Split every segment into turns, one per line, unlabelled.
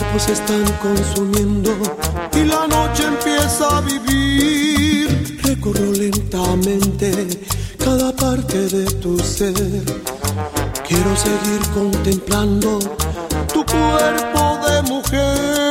cuerpos se están consumiendo y la noche empieza a vivir. Recorro lentamente cada parte de tu ser. Quiero seguir contemplando tu cuerpo de mujer.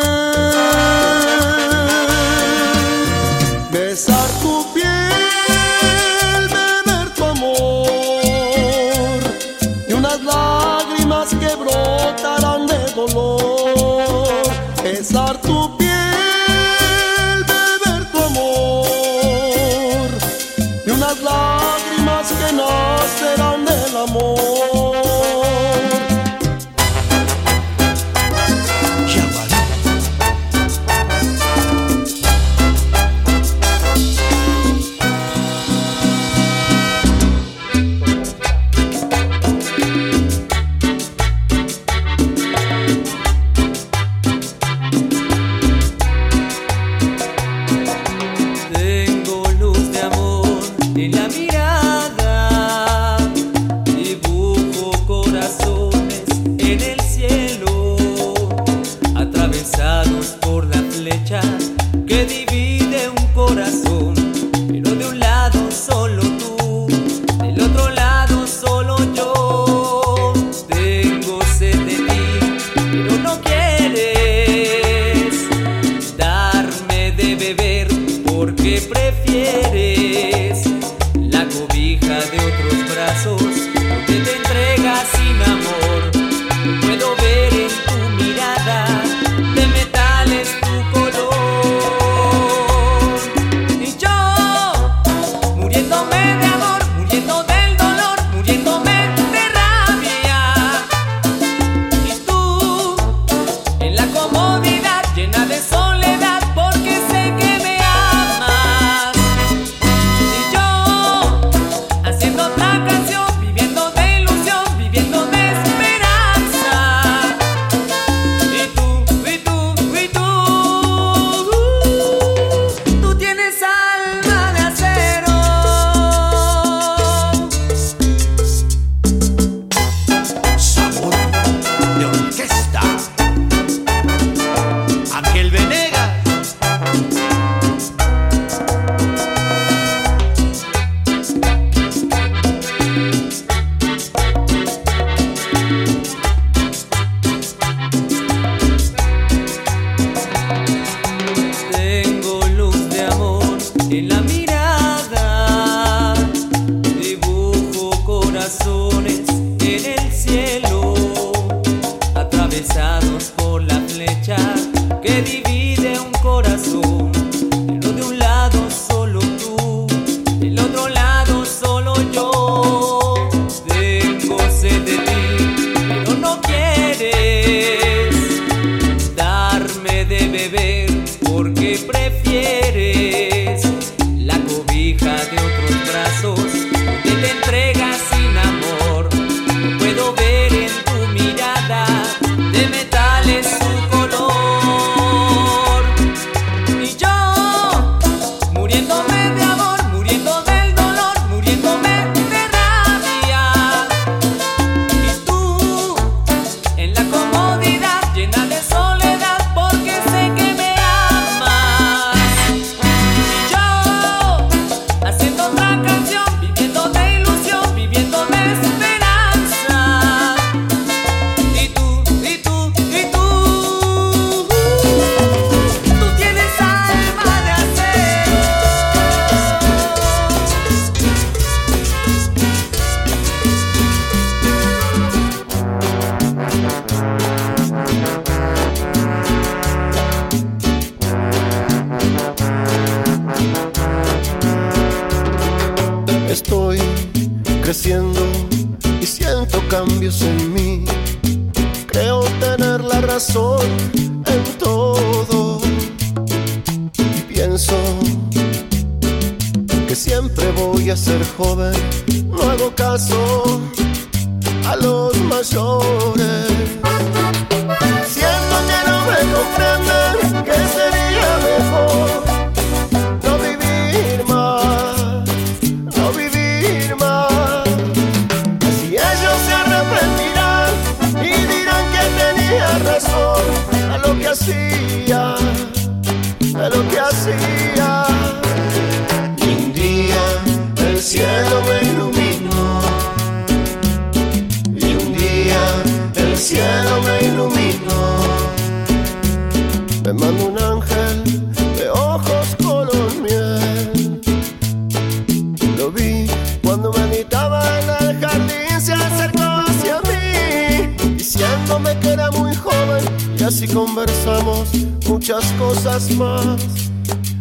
conversamos muchas cosas más,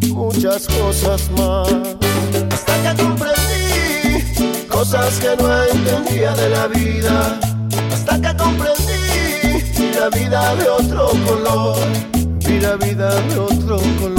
muchas cosas más. Hasta que comprendí cosas que no entendía de la vida. Hasta que comprendí la vida de otro color. Vi la vida de otro color.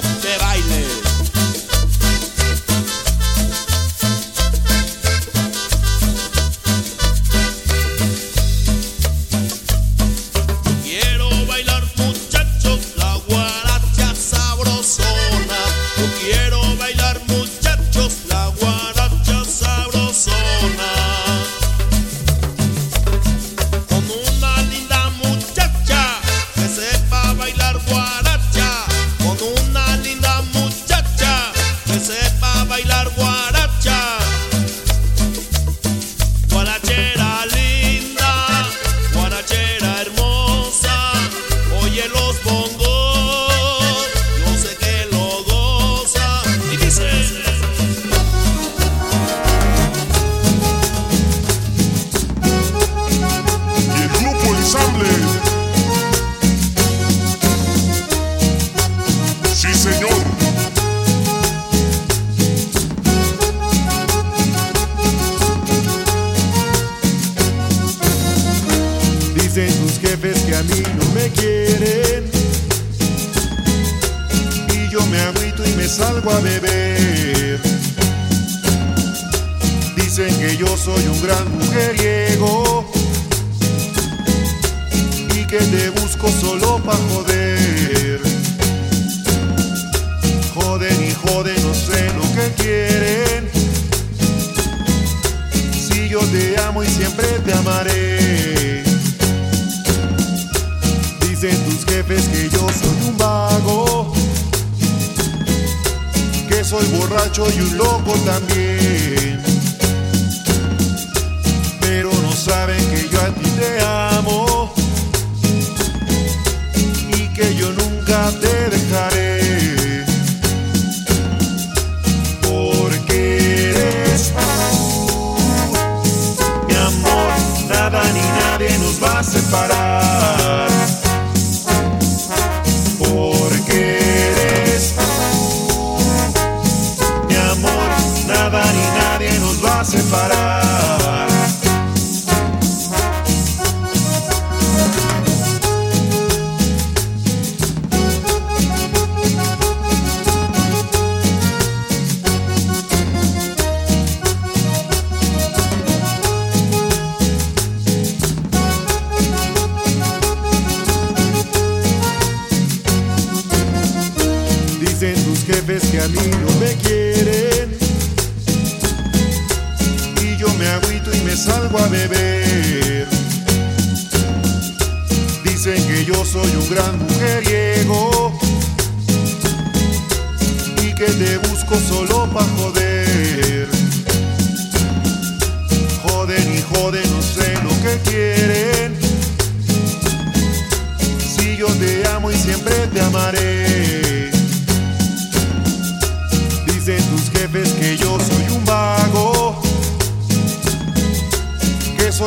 club de baile. te amaré. Dicen tus jefes que
yo soy un vago, que soy borracho y un loco también. Pero no saben que yo a ti te amo
y que
yo nunca te
dejo. para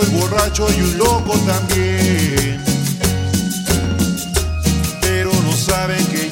el borracho y un loco también. Pero no saben que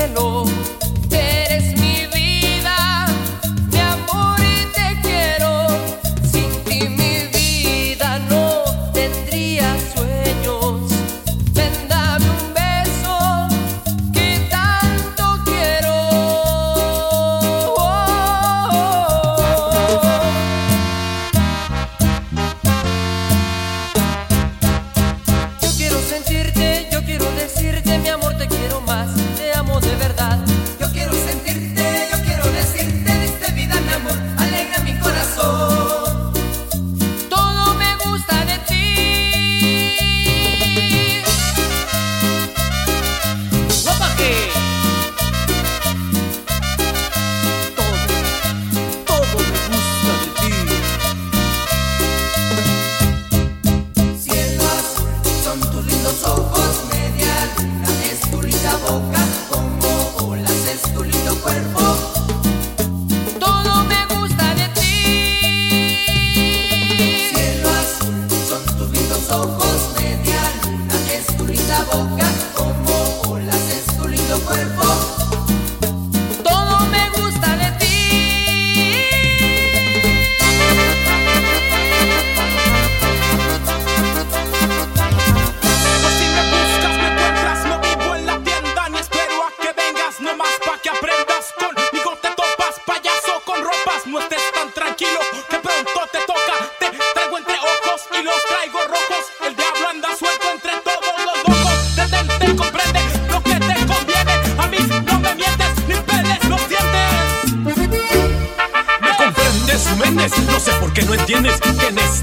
cielo,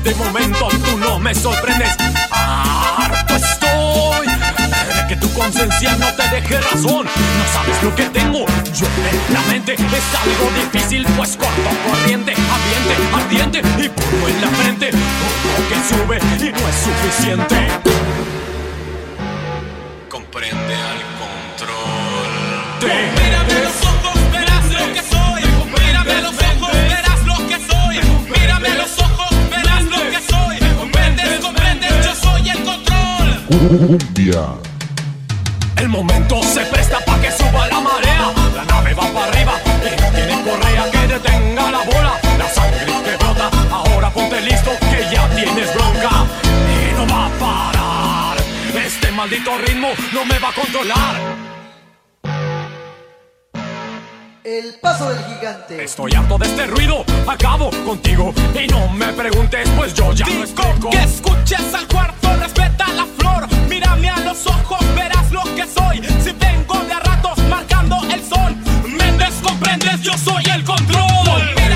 de
momento tú no me sorprendes. Harto estoy de que tu conciencia no te deje razón. No sabes lo que tengo yo en la mente. Es algo difícil, pues corto, corriente, ambiente, ardiente y puro en la frente. Todo que sube y no es suficiente. Comprende al control.
Te El
momento se presta para que suba la marea. La nave va para arriba y no tiene correa que detenga la bola. La sangre que brota. Ahora ponte listo que ya tienes bronca. Y no va a parar. Este maldito ritmo no me va a controlar.
El paso del gigante.
Estoy harto de este ruido, acabo contigo. Y no me preguntes, pues yo ya
Digo
no estoy
que escuches al cuarto respeta la flor, mírame a los ojos, verás lo que soy. Si vengo de a ratos marcando el sol, Méndez comprendes, yo soy el control.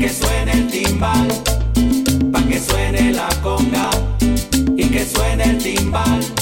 que
suene el timbal, pa' que suene la conga y que suene el timbal.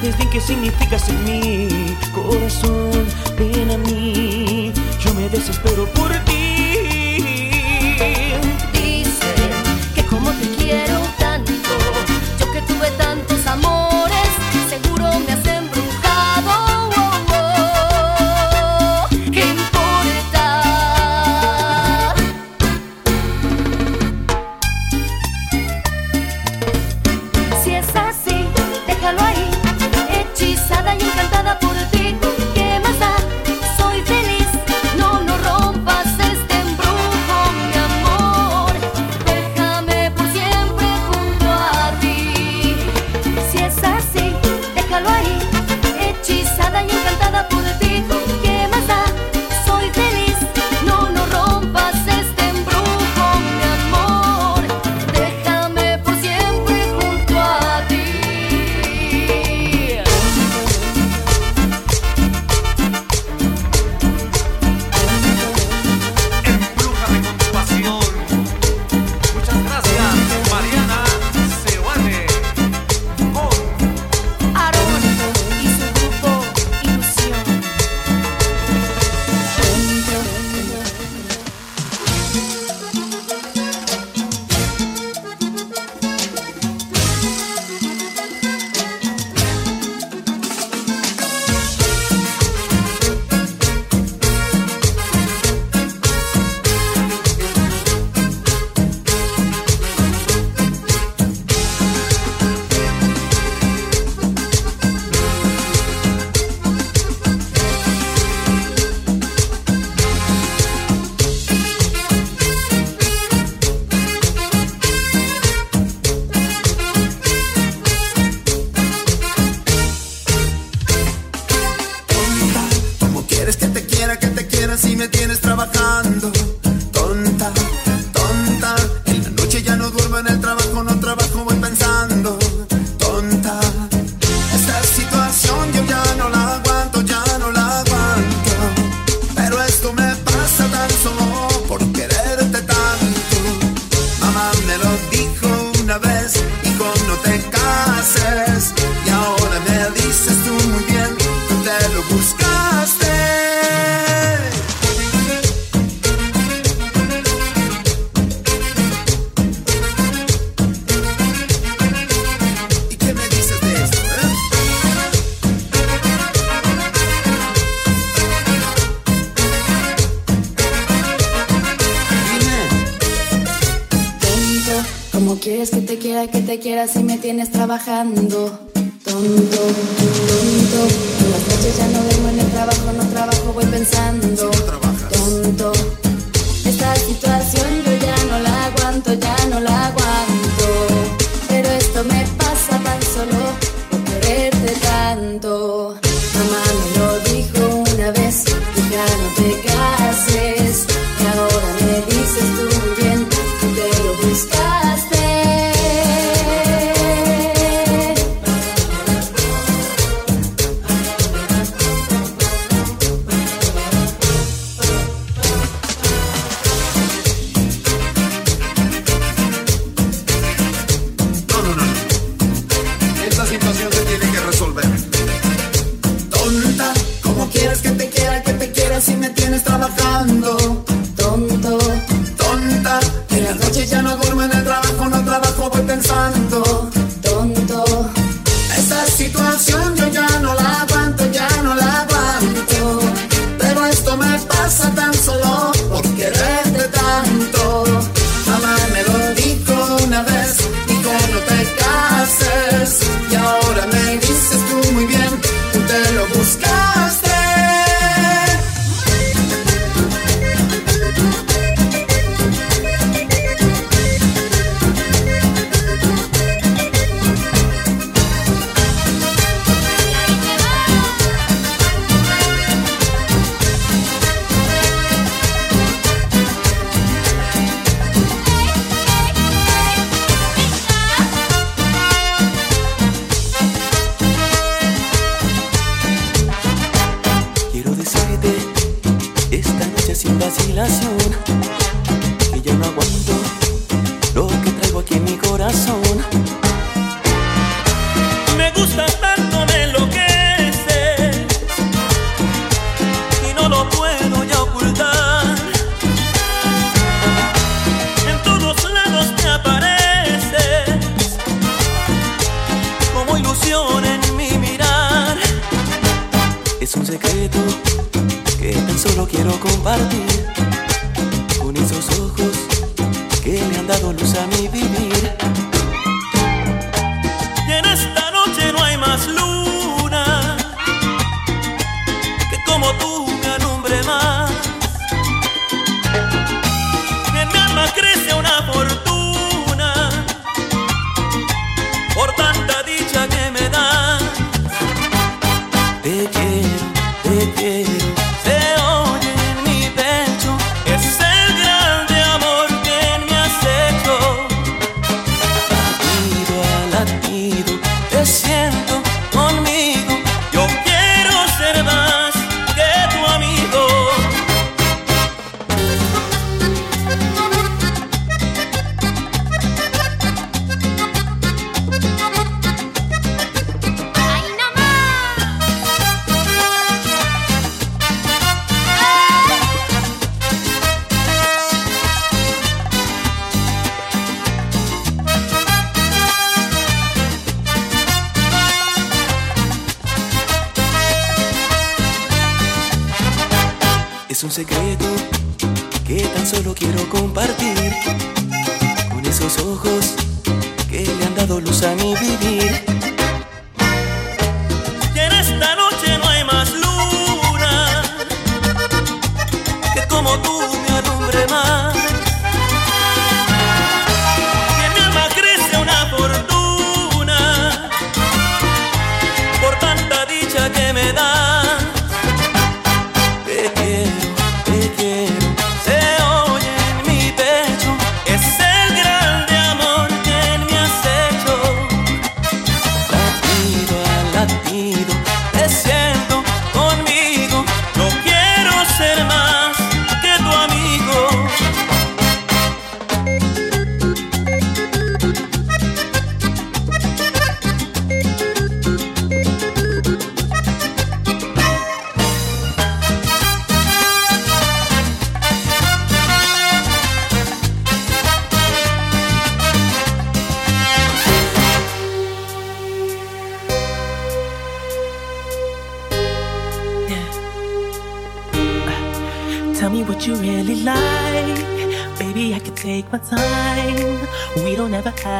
sabes bien que significas en mí.
Corazón, ven a mí. Yo me desespero por
trabajando?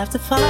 Have to fight.